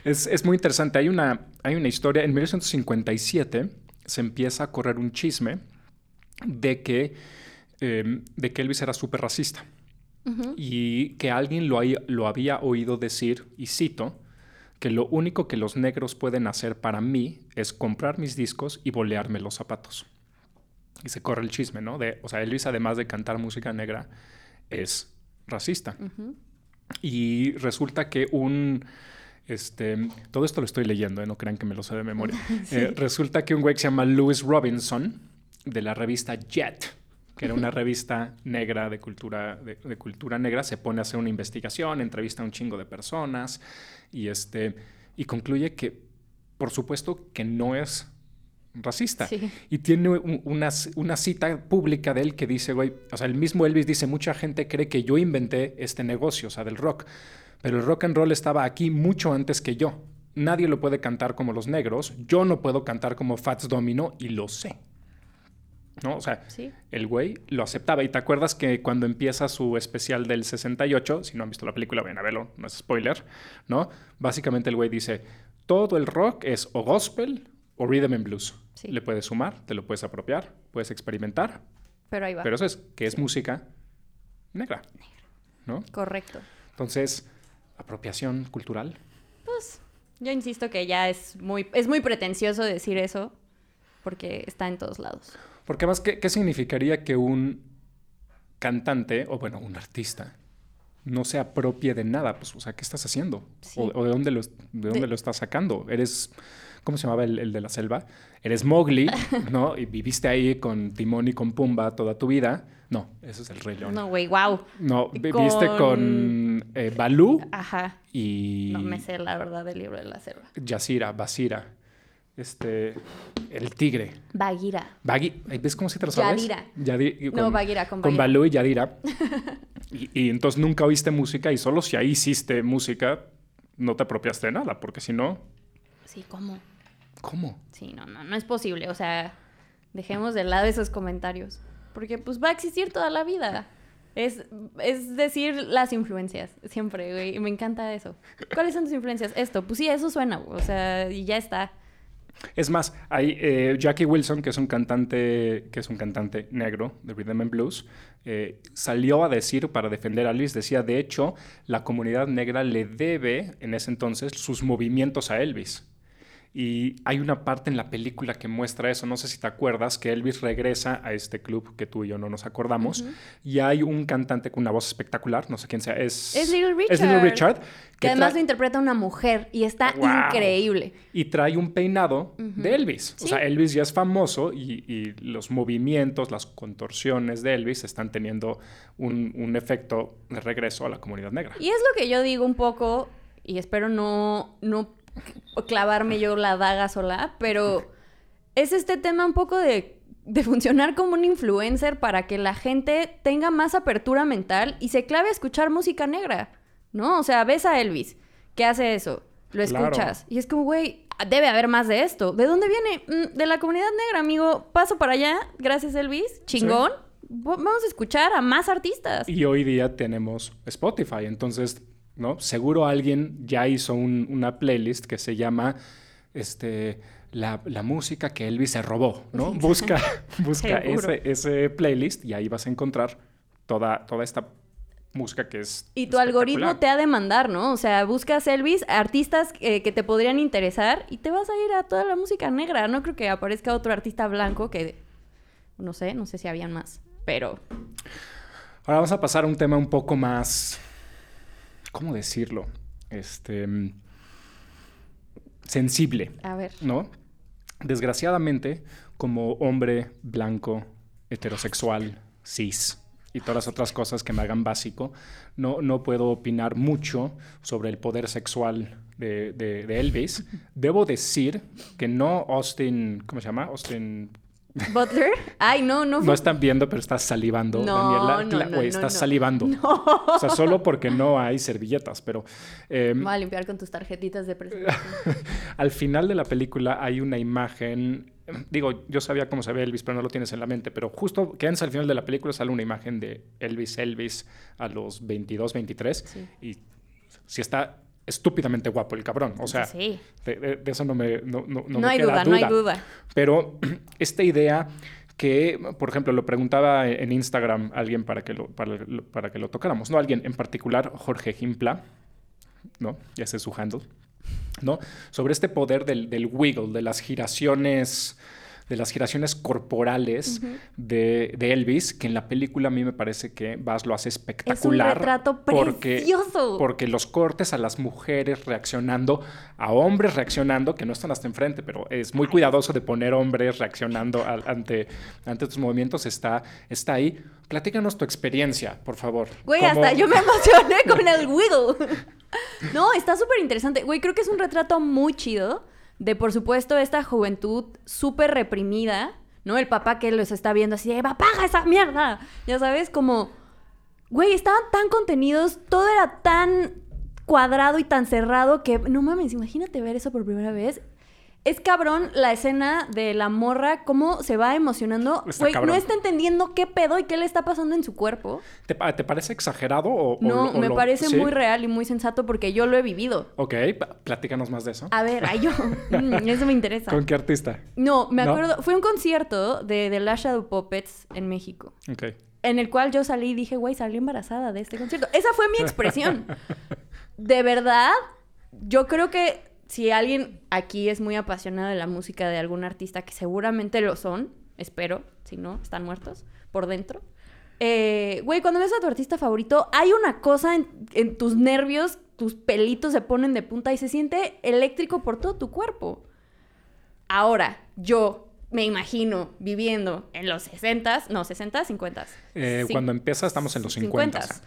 Es, es muy interesante. Hay una, hay una historia. En 1957 se empieza a correr un chisme de que, eh, de que Elvis era súper racista. Y que alguien lo, hay- lo había oído decir, y cito, que lo único que los negros pueden hacer para mí es comprar mis discos y bolearme los zapatos. Y se corre el chisme, ¿no? De, o sea, Elvis, además de cantar música negra, es racista. Y resulta que un... Este, todo esto lo estoy leyendo, ¿eh? no crean que me lo sé de memoria. Eh, resulta que un güey que se llama Louis Robinson, de la revista Jet, que era una revista negra de cultura, de, de cultura negra, se pone a hacer una investigación, entrevista a un chingo de personas y, este, y concluye que, por supuesto, que no es racista. Sí. Y tiene un- una, una cita pública de él que dice, güey, o sea, el mismo Elvis dice, mucha gente cree que yo inventé este negocio, o sea, del rock, pero el rock and roll estaba aquí mucho antes que yo. Nadie lo puede cantar como los negros, yo no puedo cantar como Fats Domino y lo sé. ¿No? O sea, Sí. el güey lo aceptaba. Y te acuerdas que cuando empieza su especial del 68, si no han visto la película, vayan a verlo, no es spoiler, ¿no? Básicamente el güey dice, todo el rock es o gospel o rhythm and blues. Sí. Le puedes sumar, te lo puedes apropiar, puedes experimentar, Pero ahí va. pero eso es que es música negra, ¿no? Correcto. Entonces, apropiación cultural. Pues yo insisto que ya es muy, es muy pretencioso decir eso porque está en todos lados. Porque además, ¿qué, qué significaría que un cantante, o bueno, un artista, no se apropie de nada? Pues, o sea, ¿qué estás haciendo? Sí. O, o de dónde lo, de dónde De- lo estás sacando? Eres, ¿cómo se llamaba el, el de la selva? Eres Mowgli, ¿no? Y viviste ahí con Timón y con Pumba toda tu vida. No, eso es el Rey León. No, güey, wow. No, viviste Con- con eh, Balú Ajá. y No me sé la verdad del libro de la selva. Yasira, Basira, este, el tigre. Bagheera. Bagui, ¿ves cómo se te lo sabes? Yadira. Yadi- No, Bagheera, con Con Bagheera. Balú y Yadira. y, y entonces nunca oíste música y solo si ahí hiciste música no te apropiaste de nada, porque si no, Sí, ¿cómo? ¿cómo? Sí, no, no, no es posible. O sea, dejemos de lado esos comentarios. Porque pues va a existir toda la vida. Es, es decir, las influencias, siempre, güey. y Me encanta eso. ¿Cuáles son tus influencias? Esto, pues sí, eso suena, o sea, y ya está. Es más, hay eh, Jackie Wilson, que es un cantante, que es un cantante negro de Rhythm and Blues, eh, salió a decir para defender a Elvis, decía, de hecho, la comunidad negra le debe en ese entonces sus movimientos a Elvis. Y hay una parte en la película que muestra eso, no sé si te acuerdas, que Elvis regresa a este club que tú y yo no nos acordamos, y hay un cantante con una voz espectacular, no sé quién sea, es... Es Little Richard. Es Little Richard. Que además lo interpreta una mujer y está Wow. increíble. Y trae un peinado de Elvis. O sea, Elvis ya es famoso y, y los movimientos, las contorsiones de Elvis están teniendo un, un efecto de regreso a la comunidad negra. Y es lo que yo digo un poco, y espero no, no clavarme yo la daga sola, pero es este tema un poco de, de funcionar como un influencer para que la gente tenga más apertura mental y se clave a escuchar música negra, ¿no? O sea, ves a Elvis, que hace eso, lo Claro. escuchas, y es como, güey, debe haber más de esto. ¿De dónde viene? "Mm, de la comunidad negra, amigo. Paso para allá, gracias Elvis, chingón. Va- Vamos a escuchar a más artistas. Y hoy día tenemos Spotify, entonces, ¿no? Seguro alguien ya hizo un- una playlist que se llama este, la, la música que Elvis se robó, ¿no? Busca, busca ese, ese playlist y ahí vas a encontrar toda, toda esta música que es Y tu algoritmo te ha de mandar, ¿no? O sea, buscas Elvis, artistas eh, que te podrían interesar y te vas a ir a toda la música negra. No creo que aparezca otro artista blanco que... No sé, no sé si habían más, pero... Ahora vamos a pasar a un tema un poco más, ¿cómo decirlo? Este, mm, sensible, A ver. ¿no? Desgraciadamente, como hombre blanco, heterosexual, cis y todas las otras cosas que me hagan básico, no, no puedo opinar mucho sobre el poder sexual de, de- de Elvis. Debo decir que no Austin, ¿cómo se llama? Austin ¿Butler? Ay, no, no. no están viendo, pero estás salivando, No, Daniela. no, no, no, estás no. salivando. O sea, solo porque no hay servilletas, pero eh, voy a limpiar con tus tarjetitas de presentación. al final de la película hay una imagen. Digo, yo sabía cómo se ve Elvis, pero no lo tienes en la mente. Pero justo que al final de la película sale una imagen de Elvis Elvis a los 22, 23. Sí. Y sí está estúpidamente guapo el cabrón. O sea, Sí. de, de- de eso no me, no, no- no me hay queda duda, no hay duda. pero esta idea que, por ejemplo, lo preguntaba en Instagram alguien para que lo, para, para que lo tocáramos, ¿no? Alguien en particular, Jorge Gimpla, ¿no? Ya sé su handle, ¿no? Sobre este poder del, del wiggle, de las giraciones de las giraciones corporales de, de Elvis, que en la película a mí me parece que Bass lo hace espectacular. retrato porque, precioso. porque los cortes a las mujeres reaccionando, a hombres reaccionando, que no están hasta enfrente, pero es muy cuidadoso de poner hombres reaccionando ante, ante tus movimientos, está, está ahí. Platícanos tu experiencia, por favor. Güey, ¿Cómo- hasta yo me emocioné con el wiggle. No, está súper interesante. Güey, creo que es un retrato muy chido de, por supuesto, esta juventud súper reprimida, ¿no? El papá que los está viendo así de, apaga esa mierda. Ya sabes, como, güey, estaban tan contenidos, todo era tan cuadrado y tan cerrado que, no mames, imagínate ver eso por primera vez. Es cabrón la escena de la morra, cómo se va emocionando. Güey, no está entendiendo qué pedo y qué le está pasando en su cuerpo. ¿Te, pa- te parece exagerado o, No, o me lo- parece sí? muy real y muy sensato porque yo lo he vivido. Ok, platícanos más de eso. A ver, ay, yo, mm, eso me interesa. ¿Con qué artista? No, me ¿No? acuerdo, fue un concierto de The Last Shadow Puppets en México, Ok. en el cual yo salí y dije, güey, salí embarazada de este concierto. Esa fue mi expresión. De verdad, yo creo que si alguien aquí es muy apasionado de la música de algún artista, que seguramente lo son, espero, si no, están muertos por dentro. Eh, Güey, cuando ves a tu artista favorito, hay una cosa en, en tus nervios, tus pelitos se ponen de punta y se siente eléctrico por todo tu cuerpo. Ahora, yo me imagino viviendo en los 60s, no, 60s, 50s. Eh. Cuando empieza estamos en los 50. 50s.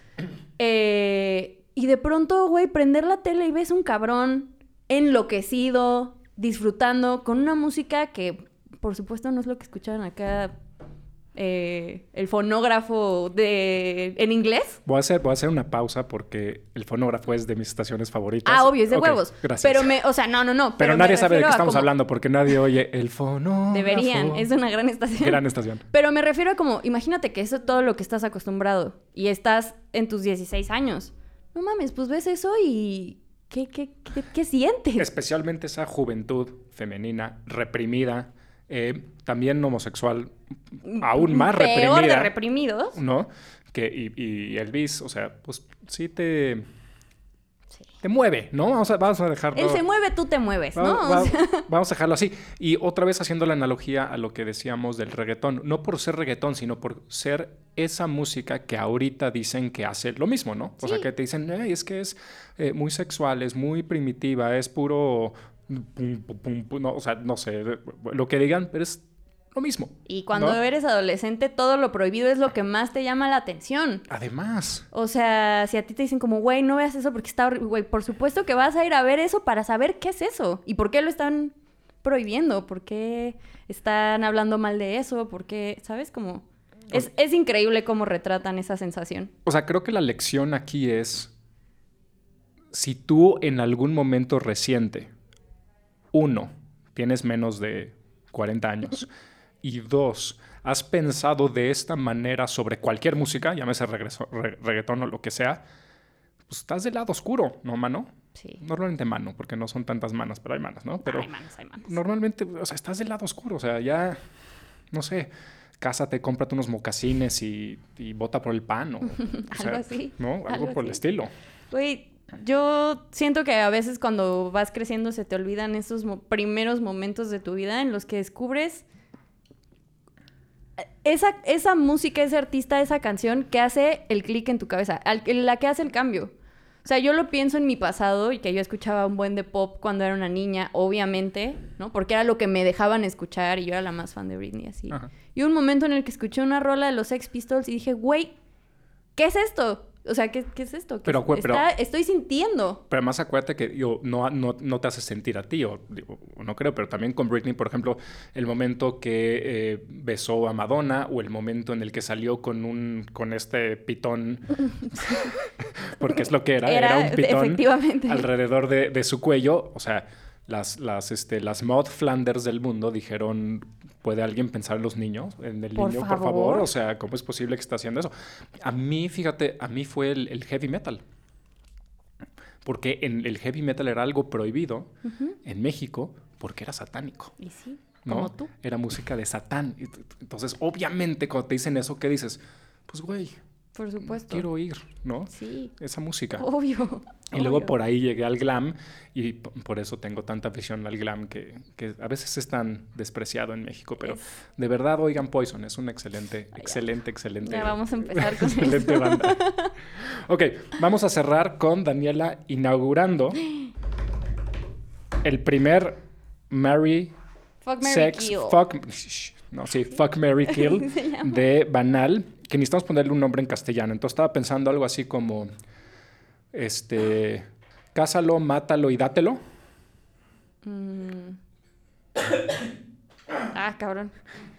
Eh, y de pronto, güey, prender la tele y ves un cabrón enloquecido, disfrutando, con una música que, por supuesto, no es lo que escuchaban acá eh, el fonógrafo de en inglés. Voy a, hacer, voy a hacer una pausa porque el fonógrafo es de mis estaciones favoritas. Ah, obvio, es de huevos. Gracias. Pero me, o sea, no, no, no. Pero nadie sabe de qué estamos como- hablando porque nadie oye el fonógrafo. Deberían, es una gran estación. Gran estación. Pero me refiero a como, imagínate que eso es todo lo que estás acostumbrado y estás en tus 16 años. No mames, pues ves eso y, ¿Qué, qué, qué, qué sientes? Especialmente esa juventud femenina reprimida, eh, también homosexual, aún más Peor de reprimida. reprimidos. ¿no? Que, y, y Elvis, o sea, pues sí te, te mueve, ¿no? Vamos a, vamos a dejarlo. Él se mueve, tú te mueves, ¿no? Va- va- vamos a dejarlo así. Y otra vez haciendo la analogía a lo que decíamos del reggaetón. No por ser reggaetón, sino por ser esa música que ahorita dicen que hace lo mismo, ¿no? O sea, que te dicen, "Ay, es que es eh, muy sexual, es muy primitiva, es puro... pum, pum, pum, pum", no, o sea, no sé, lo que digan, pero es lo mismo. y cuando ¿no? eres adolescente, todo lo prohibido es lo que más te llama la atención. Además, O sea, si a ti te dicen como, güey, no veas eso porque está horrible, güey, por supuesto que vas a ir a ver eso para saber qué es eso y por qué lo están prohibiendo, por qué están hablando mal de eso, por qué, ¿sabes? Como... Es, es increíble cómo retratan esa sensación. O sea, creo que la lección aquí es, si tú en algún momento reciente, uno, tienes menos de 40 años, y dos, has pensado de esta manera sobre cualquier música, llámese regreso- re- reggaetón o lo que sea, pues estás del lado oscuro, ¿no, mano? Sí. Normalmente mano, porque no son tantas manos, pero hay manos, ¿no? Pero hay manos, hay manos. normalmente, o sea, estás del lado oscuro, o sea, ya, no sé, cásate, cómprate unos mocasines y, y vota por el pan, o, o Algo sea, así, ¿no? Algo, algo por el estilo. Güey, yo siento que a veces cuando vas creciendo se te olvidan esos mo- primeros momentos de tu vida en los que descubres esa, esa música, ese artista, esa canción que hace el clic en tu cabeza, al- la que hace el cambio. O sea, yo lo pienso en mi pasado y que yo escuchaba un buen de pop cuando era una niña, obviamente, ¿no? Porque era lo que me dejaban escuchar y yo era la más fan de Britney, así. Ajá. Y un momento en el que escuché una rola de los Sex Pistols y dije, güey, ¿qué es esto? O sea, ¿qué, qué es esto? ¿Qué Pero, pero- estoy sintiendo. Pero además acuérdate que yo, no, no, no te hace sentir a ti, o, digo, no creo, pero también con Britney, por ejemplo, el momento que eh, besó a Madonna o el momento en el que salió con un con este pitón, porque es lo que era, era, Era, un pitón efectivamente. alrededor de, de su cuello, o sea, las, las, este, las Maud Flanders del mundo dijeron, ¿puede alguien pensar en los niños? En el Por niño, por favor. favor, o sea, ¿cómo es posible que esté haciendo eso? A mí, fíjate, a mí fue el, el heavy metal porque en el heavy metal era algo prohibido en México porque era satánico. Y sí, ¿no? como tú. Era música de Satán. Entonces, obviamente, cuando te dicen eso, ¿qué dices? Pues, güey, Por supuesto. quiero oír, ¿no? Sí, Esa música. obvio. Y luego por ahí llegué al glam y por eso tengo tanta afición al glam que, que a veces es tan despreciado en México. Pero Es- de verdad oigan Poison, es un excelente, excelente, excelente. Ya vamos a empezar con excelente eso. banda. Ok, vamos a cerrar con Daniela inaugurando el primer Mary Fuck, Mary Sex Kill. Fuck no, sí, Fuck Mary Kill de Banal, que necesitamos ponerle un nombre en castellano. Entonces estaba pensando algo así como este cásalo, mátalo y dátelo. Mm. Ah, cabrón.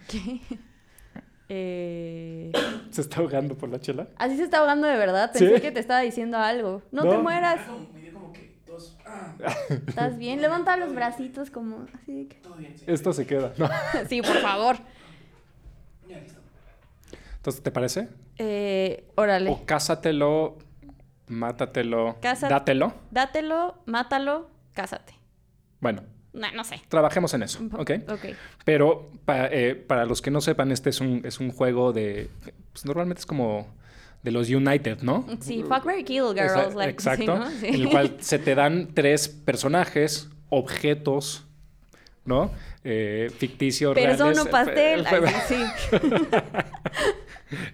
¿Qué? Eh, Se está ahogando por la chela. Así se está ahogando de verdad. Pensé ¿Sí? que te estaba diciendo algo. No, No. te mueras. ¿Estás bien? Levanta los bracitos como así de que... Esto se queda. ¿no? Sí, por favor. Entonces, ¿te parece? Eh, órale. O cásatelo, mátatelo, Casa- dátelo. Dátelo, mátalo, cásate. Bueno, No, no sé. trabajemos en eso, ¿ok? Ok. Pero eh, para los que no sepan, este es un, es un juego de... Pues normalmente es como de los United, ¿no? Sí, fuck, Mary Kill, girls. Like, Exacto. sí, ¿no? Sí. En el cual se te dan tres personajes, objetos, ¿no? Eh, ficticios, Persona reales. pastel. Sí.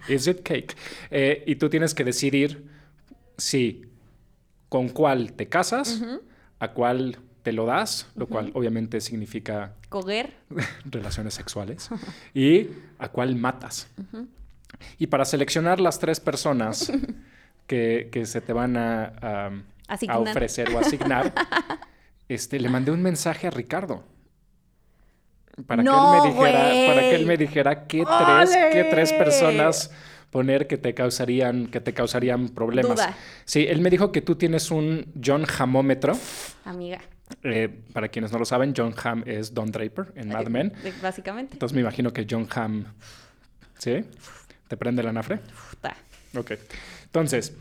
Is it cake? Eh, y tú tienes que decidir si con cuál te casas, a cuál te lo das, lo cual obviamente significa Coger. relaciones sexuales, y a cuál matas. Y para seleccionar las tres personas que, que se te van a, a- ofrecer o asignar, este, le mandé un mensaje a Ricardo. Para, No, que, él me dijera, para que él me dijera qué tres, qué tres personas poner que te causarían, que te causarían problemas. Duda. Sí, él me dijo que tú tienes un John Hamómetro. Amiga. Eh, para quienes no lo saben, John Hamm es Don Draper en Mad Men. Básicamente. Entonces me imagino que John Hamm. ¿Sí? ¿Te prende la nafre? Puta. Ok. Entonces,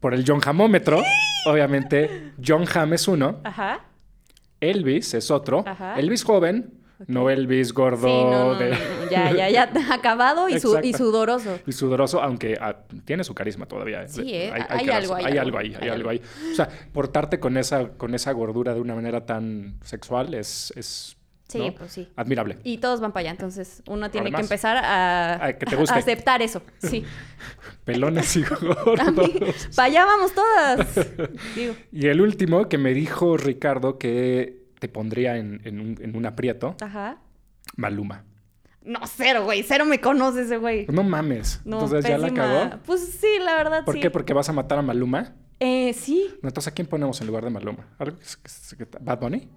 por el John Hamómetro, obviamente, John Hamm es uno, Ajá. Elvis es otro, Ajá. Elvis joven, no Elvis gordo Sí, no, no, de- no, no, Ya, ya, ya. Acabado y, su- y sudoroso. y sudoroso, aunque ah, tiene su carisma todavía. ¿eh? Sí, ¿eh? Hay, Hay que algo, hay hay algo, algo ahí, hay hay algo ahí. O sea, portarte con esa, con esa gordura de una manera tan sexual es, es Sí, ¿no? pues sí. admirable. Y todos van para allá, entonces uno tiene Además, que empezar a, a que te guste. a aceptar eso. Sí. Pelones y gordos. para allá vamos todas. Digo, Y el último que me dijo Ricardo que te pondría en, en un, en un aprieto, ajá. Maluma. No, cero, güey. Cero me conoce ese güey. No mames. No, Entonces ya la pésima. cagó. Pues sí, la verdad ¿Por sí. qué? Porque vas a matar a Maluma. Eh, sí, Entonces, ¿a quién ponemos en lugar de Maluma? ¿Algo que es- que- que- ¿Bad Bunny?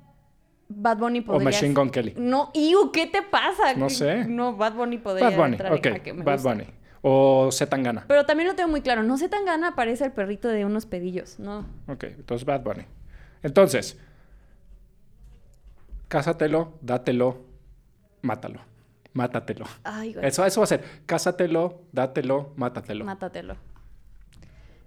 Bad Bunny ¿O podría... Machine Gun Kelly? No, Iu, ¿qué te pasa? No sé. No, Bad Bunny podría Bad Bunny, entrar en jaque, me Bad gusta. Bunny. O Zetangana. Pero también lo tengo muy claro. No sé tan gana, parece el perrito de unos pedillos, ¿no? Ok, entonces Bad Bunny. Entonces, cásatelo, dátelo, mátalo. Mátatelo. Ay, güey. Eso, eso va a ser. Cásatelo, dátelo, mátatelo. Mátatelo.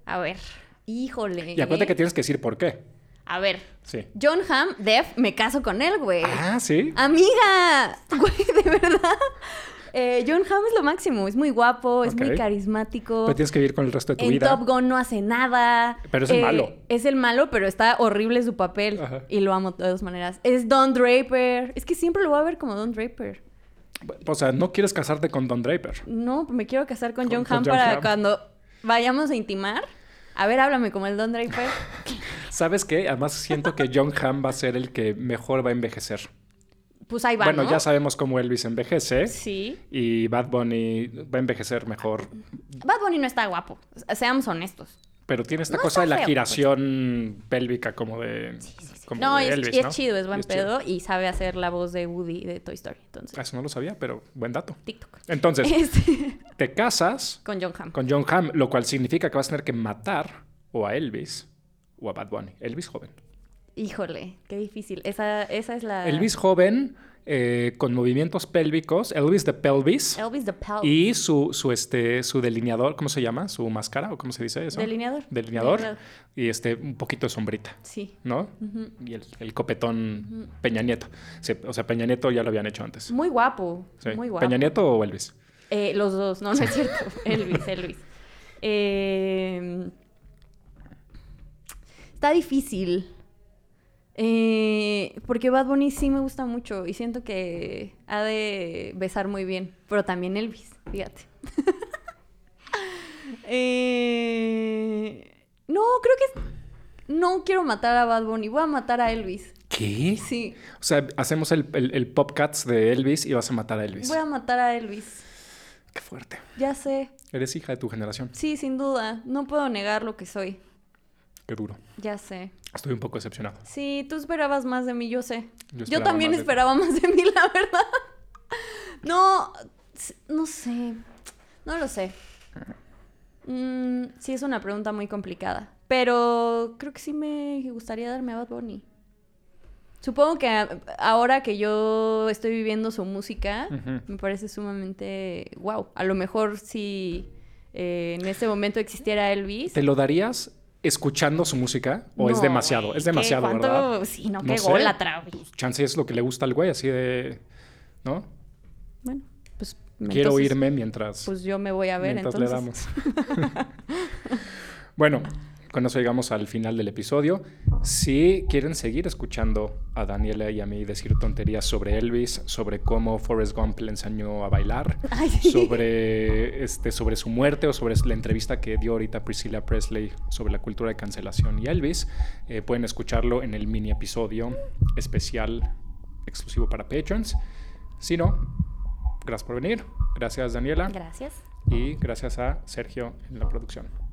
A ver. Híjole. y acuérdate ¿eh? que tienes que decir por qué. A ver. Sí. John Hamm, Def, me caso con él, güey. Ah, sí. Amiga, güey, de verdad. Eh, John Hamm es lo máximo. Es muy guapo, es muy carismático. Pero tienes que vivir con el resto de tu en vida. Top Gun no hace nada. Eh, Pero es el malo. Es el malo, pero está horrible su papel. Ajá. Y lo amo de todas maneras. Es Don Draper. Es que siempre lo voy a ver como Don Draper. O sea, no quieres casarte con Don Draper. No, me quiero casar con, Con- John Hamm para cuando vayamos a intimar. A ver, háblame como el Don Draper. ¿Sabes qué? Además siento que John Hamm va a ser el que mejor va a envejecer. Pues ahí va, bueno, ¿no? ya sabemos cómo Elvis envejece. Sí. Y Bad Bunny va a envejecer mejor. Bad Bunny no está guapo. Seamos honestos. Pero tiene esta No cosa de la feo, giración pélvica como de, como No, de es, y es ¿no? chido, es buen chido. pedo y sabe hacer la voz de Woody de Toy Story. Entonces, Eso no lo sabía, pero buen dato. TikTok. Entonces, Este, te casas con John Hamm. con John Hamm, lo cual significa que vas a tener que matar o a Elvis o a Bad Bunny. Elvis joven. Híjole, qué difícil. Esa, esa es la... Elvis joven eh, con movimientos pélvicos, Elvis de pelvis. Elvis the Pal. Y su, su, este, su delineador, ¿cómo se llama? ¿Su máscara o cómo se dice eso? Delineador. Delineador. Delineador. Y este, un poquito de sombrita, Sí. ¿no? Y el, el copetón Peña Nieto. Sí, o sea, Peña Nieto ya lo habían hecho antes. Muy guapo. Sí. Muy guapo. ¿Peña Nieto o Elvis? Eh, los dos. No, no es cierto. Elvis, Elvis. Eh, está difícil. Eh, porque Bad Bunny sí me gusta mucho y siento que ha de besar muy bien. Pero también Elvis, fíjate. Eh, no, creo que no quiero matar a Bad Bunny. Voy a matar a Elvis. ¿Qué? Sí, O sea, hacemos el, el, el Popcats de Elvis y vas a matar a Elvis. voy a matar a Elvis. Qué fuerte. Ya sé. Eres hija de tu generación. Sí, sin duda. No puedo negar lo que soy. Qué duro. Ya sé. Estoy un poco decepcionado. Sí, tú esperabas más de mí, yo sé. Yo también más esperaba más de mí, la verdad. No, no sé. No lo sé. Mm, sí, es una pregunta muy complicada. Pero creo que sí me gustaría darme a Bad Bunny. Supongo que ahora que yo estoy viviendo su música, me parece sumamente wow. A lo mejor si eh, en este momento existiera Elvis. ¿Te lo darías escuchando su música o es No, demasiado? güey, Es demasiado, ¿Cuánto? ¿verdad? Sí, no, No qué sé. gólatra, güey. Chance es lo que le gusta al güey, así de... ¿No? Bueno, pues Quiero entonces, irme mientras... Pues yo me voy a ver mientras entonces. le damos. bueno, con eso llegamos al final del episodio. Si quieren seguir escuchando a Daniela y a mí decir tonterías sobre Elvis, sobre cómo Forrest Gump le enseñó a bailar, Ay, sí. sobre, este, sobre su muerte o sobre la entrevista que dio ahorita Priscilla Presley sobre la cultura de cancelación y Elvis, eh, pueden escucharlo en el mini episodio especial exclusivo para patrons. Si no, gracias por venir. Gracias Daniela. Gracias. Y gracias a Sergio en la producción.